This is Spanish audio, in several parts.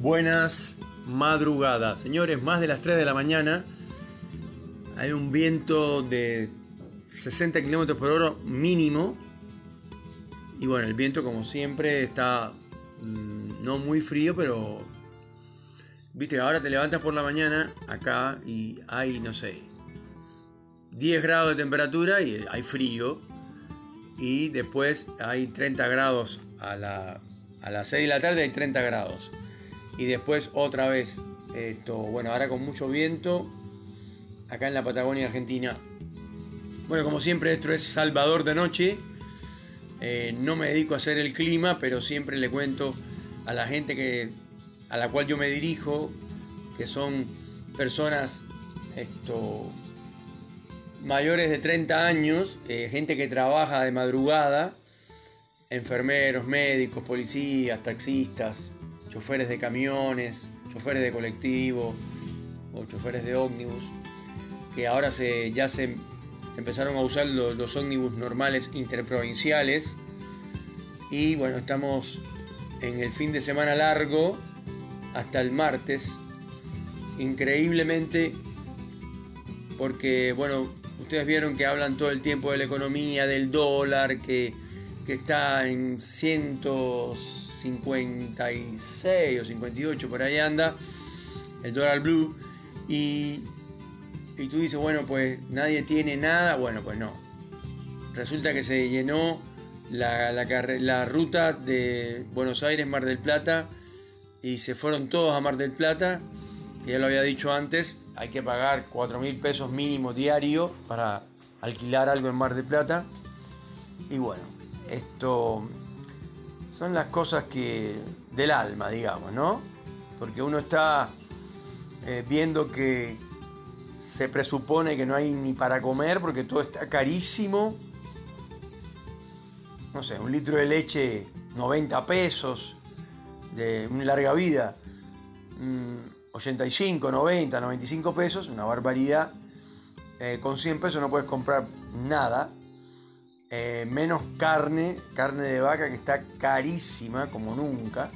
Buenas madrugadas. Señores, más de las 3 de la mañana. Hay un viento de 60 kilómetros por hora mínimo. Y bueno, el viento como siempre está mm, no muy frío, pero... Viste, ahora te levantas por la mañana acá y hay, no sé, 10 grados de temperatura y hay frío. Y después hay 30 grados a, la, a las 6 de la tarde, hay 30 grados. Y después otra vez, esto, bueno, ahora con mucho viento, acá en la Patagonia Argentina. Bueno, como siempre, esto es Salvador de Noche. Eh, no me dedico a hacer el clima, pero siempre le cuento a la gente que, a la cual yo me dirijo, que son personas esto, mayores de 30 años, eh, gente que trabaja de madrugada, enfermeros, médicos, policías, taxistas, choferes de camiones, choferes de colectivo o choferes de ómnibus, que ahora se, ya se, empezaron a usar los, los ómnibus normales interprovinciales. Y bueno, estamos en el fin de semana largo hasta el martes. Increíblemente, porque bueno, ustedes vieron que hablan todo el tiempo de la economía, del dólar, que, que está en cientos 56 o 58, por ahí anda, el dólar blue, y, y tú dices, bueno, pues nadie tiene nada, bueno, pues no. Resulta que se llenó la, la, ruta de Buenos Aires, Mar del Plata, y se fueron todos a Mar del Plata, que ya lo había dicho antes, hay que pagar 4 mil pesos mínimo diario para alquilar algo en Mar del Plata. Y bueno, esto son las cosas que del alma, digamos, ¿no? Porque uno está eh, viendo que se presupone que no hay ni para comer porque todo está carísimo. No sé, un litro de leche 90 pesos de una larga vida. 85, 90, 95 pesos, una barbaridad. Eh, con 100 pesos no puedes comprar nada. Eh, menos carne, carne de vaca que está carísima como nunca.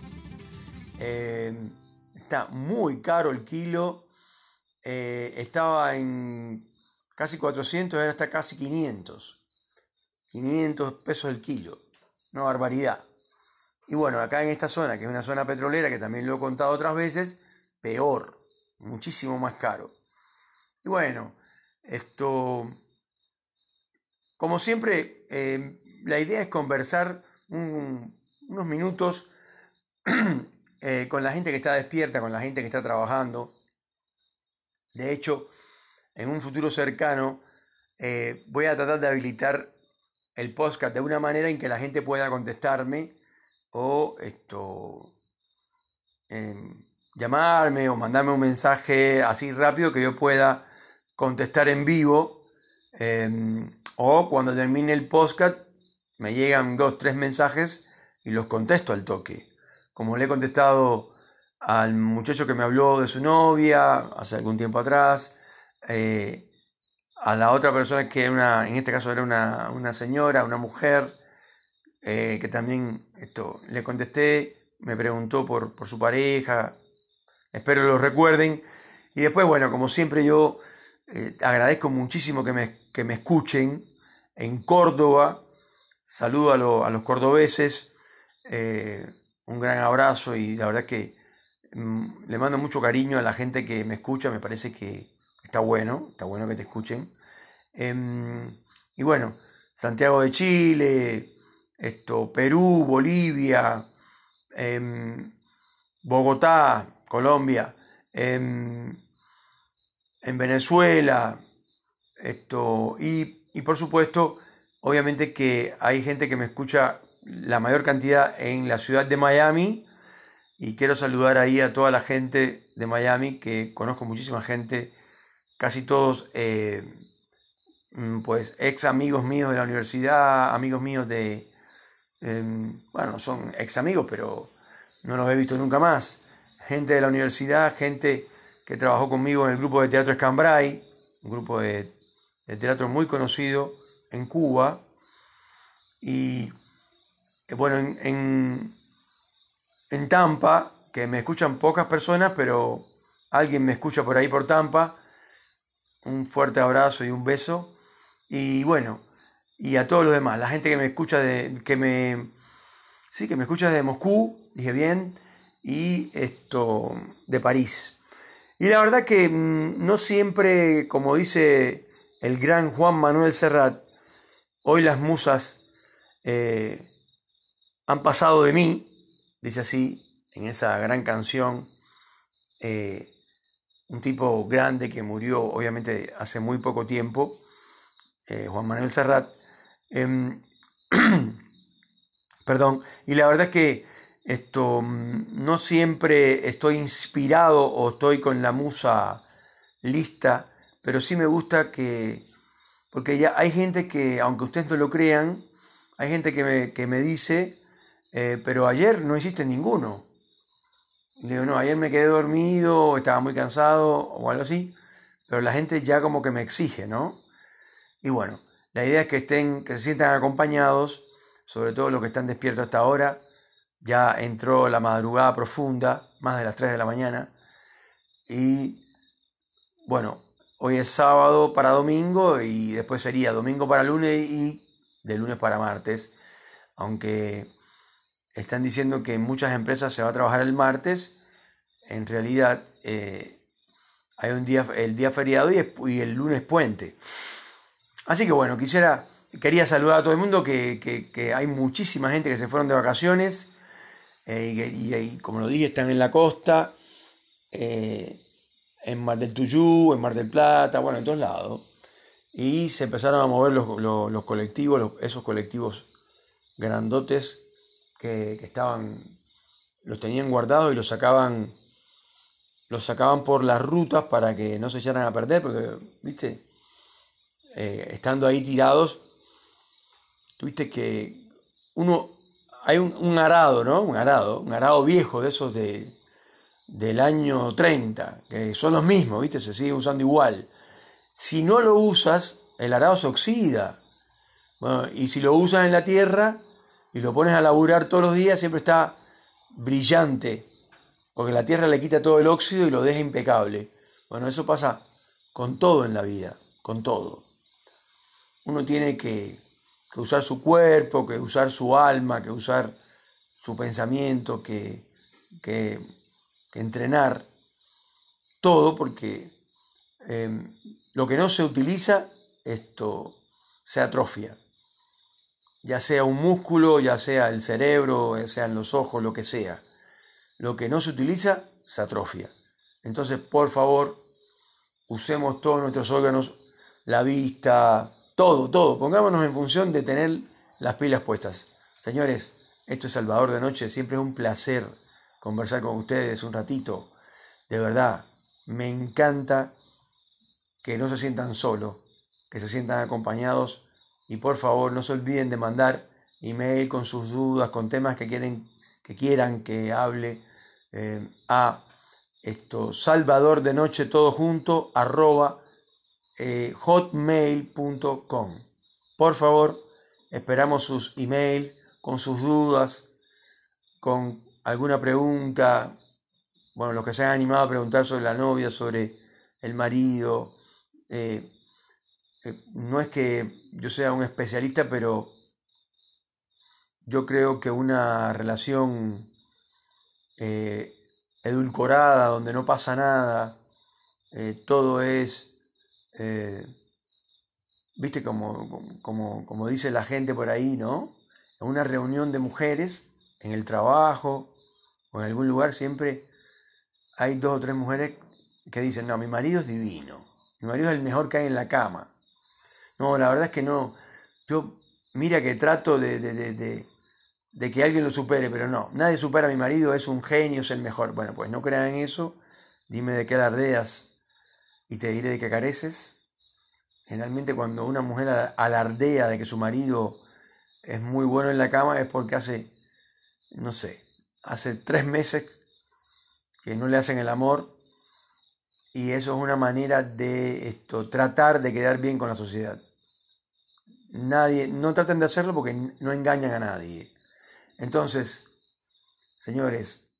Eh, está muy caro el kilo. Eh, estaba en casi 400, ahora está casi 500. 500 pesos el kilo. Una barbaridad. Y bueno, acá en esta zona, que es una zona petrolera, que también lo he contado otras veces, peor, muchísimo más caro. Y bueno, esto como siempre, eh, la idea es conversar unos minutos eh, con la gente que está despierta, con la gente que está trabajando. De hecho, en un futuro cercano eh, voy a tratar de habilitar el podcast de una manera en que la gente pueda contestarme o esto em, llamarme o mandarme un mensaje así rápido que yo pueda contestar en vivo. Em, o cuando termine el podcast, me llegan dos, tres mensajes y los contesto al toque. Como le he contestado al muchacho que me habló de su novia hace algún tiempo atrás, eh, a la otra persona que una, en este caso era una, señora, una mujer, eh, que también esto, le contesté, me preguntó por, por su pareja, espero lo recuerden. Y después, bueno, como siempre yo eh, agradezco muchísimo que me, que me, escuchen en Córdoba. Saludo a, los cordobeses. Eh, un gran abrazo y la verdad que mm, le mando mucho cariño a la gente que me escucha. Me parece que está bueno, está bueno que te escuchen. Em, y bueno, Santiago de Chile, esto, Perú, Bolivia, em, Bogotá, Colombia. Em, en Venezuela, esto, y, y, por supuesto, obviamente que hay gente que me escucha la mayor cantidad en la ciudad de Miami, y quiero saludar ahí a toda la gente de Miami, que conozco muchísima gente, casi todos, eh, mm, pues, ex amigos míos de la universidad, amigos míos de, em, bueno, son ex amigos, pero no los he visto nunca más, gente de la universidad, gente que trabajó conmigo en el grupo de teatro Escambray, un grupo de, teatro muy conocido en Cuba. Y eh, bueno, en, en, Tampa, que me escuchan pocas personas, pero alguien me escucha por ahí por Tampa. Un fuerte abrazo y un beso. Y bueno, y a todos los demás, la gente que me escucha de, que me, sí, que me escucha de Moscú, dije bien, y esto de París. Y la verdad que mm, no siempre, como dice el gran Juan Manuel Serrat, hoy las musas eh, han pasado de mí, dice así, en esa gran canción, eh, un tipo grande que murió obviamente hace muy poco tiempo, eh, Juan Manuel Serrat, em, perdón, y la verdad es que esto, mm, no siempre estoy inspirado o estoy con la musa lista, pero sí me gusta que, porque ya hay gente que, aunque ustedes no lo crean, hay gente que me, que me dice, eh, pero ayer no hiciste ninguno. le digo, no, ayer me quedé dormido, estaba muy cansado o algo así, pero la gente ya como que me exige, ¿no? Y bueno, la idea es que estén, que se sientan acompañados, sobre todo los que están despiertos hasta ahora. Ya entró la madrugada profunda, más de las 3 de la mañana. Y bueno, hoy es sábado para domingo y después sería domingo para lunes y de lunes para martes. Aunque están diciendo que en muchas empresas se va a trabajar el martes, en realidad eh, hay un día, el día feriado y, el lunes puente. Así que bueno, quisiera, quería saludar a todo el mundo, que, hay muchísima gente que se fueron de vacaciones eh, y, como lo dije, están en la costa, eh, en Mar del Tuyú, en Mar del Plata, bueno, en todos lados. Y se empezaron a mover los, colectivos, esos colectivos grandotes que, estaban, los tenían guardados y los sacaban, los sacaban por las rutas para que no se echaran a perder, porque, viste, eh, estando ahí tirados, tuviste que uno, hay un, arado, ¿no? Un arado, un arado viejo de esos de, del año 30, que son los mismos, ¿viste? Se siguen usando igual. Si no lo usas, el arado se oxida. y si lo usas en la tierra y lo pones a laburar todos los días, siempre está brillante, porque la tierra le quita todo el óxido y lo deja impecable. Bueno, eso pasa con todo en la vida, con todo. Uno tiene que, usar su cuerpo, que usar su alma, que usar su pensamiento, que, que, entrenar todo, porque em, lo que no se utiliza, esto se atrofia. Ya sea un músculo, ya sea el cerebro, ya sean los ojos, lo que sea. Lo que no se utiliza, se atrofia. Entonces, por favor, usemos todos nuestros órganos, la vista, todo, todo. Pongámonos en función de tener las pilas puestas. Señores, esto es Salvador de Noche. Siempre es un placer conversar con ustedes un ratito. De verdad, me encanta que no se sientan solos, que se sientan acompañados y por favor no se olviden de mandar email con sus dudas, con temas que, quieren, que quieran que hable eh, a esto salvador de noche todo junto arroba eh, hotmail.com. Por favor, esperamos sus emails con sus dudas, con alguna pregunta, bueno, los que se han animado a preguntar sobre la novia, sobre el marido. Eh, eh, no es que yo sea un especialista, pero yo creo que una relación edulcorada, donde no pasa nada, todo es eh, viste como, como, como, dice la gente por ahí, ¿no? Una reunión de mujeres, en el trabajo o en algún lugar, siempre hay dos o tres mujeres que dicen, no, mi marido es divino, mi marido es el mejor que hay en la cama. No, la verdad es que no. Yo, mira que trato de, de, de, que alguien lo supere, pero no, nadie supera a mi marido, es un genio, es el mejor. Bueno, pues no crean eso, dime de qué alardeas y te diré de qué careces. Generalmente cuando una mujer alardea de que su marido es muy bueno en la cama es porque hace, no sé, hace tres meses que no le hacen el amor y eso es una manera de esto, tratar de quedar bien con la sociedad. Nadie, no traten de hacerlo porque no engañan a nadie. Entonces, señores,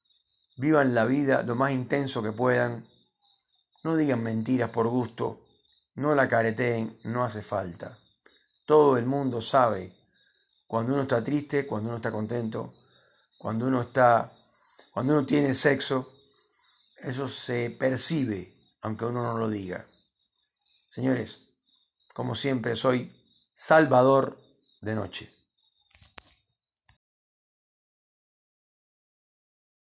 Vivan la vida lo más intenso que puedan. No digan mentiras por gusto. No la careteen, no hace falta. Todo el mundo sabe cuando uno está triste, cuando uno está contento, cuando uno está, cuando uno tiene sexo, eso se percibe, aunque uno no lo diga. Señores, como siempre, soy Salvador de Noche.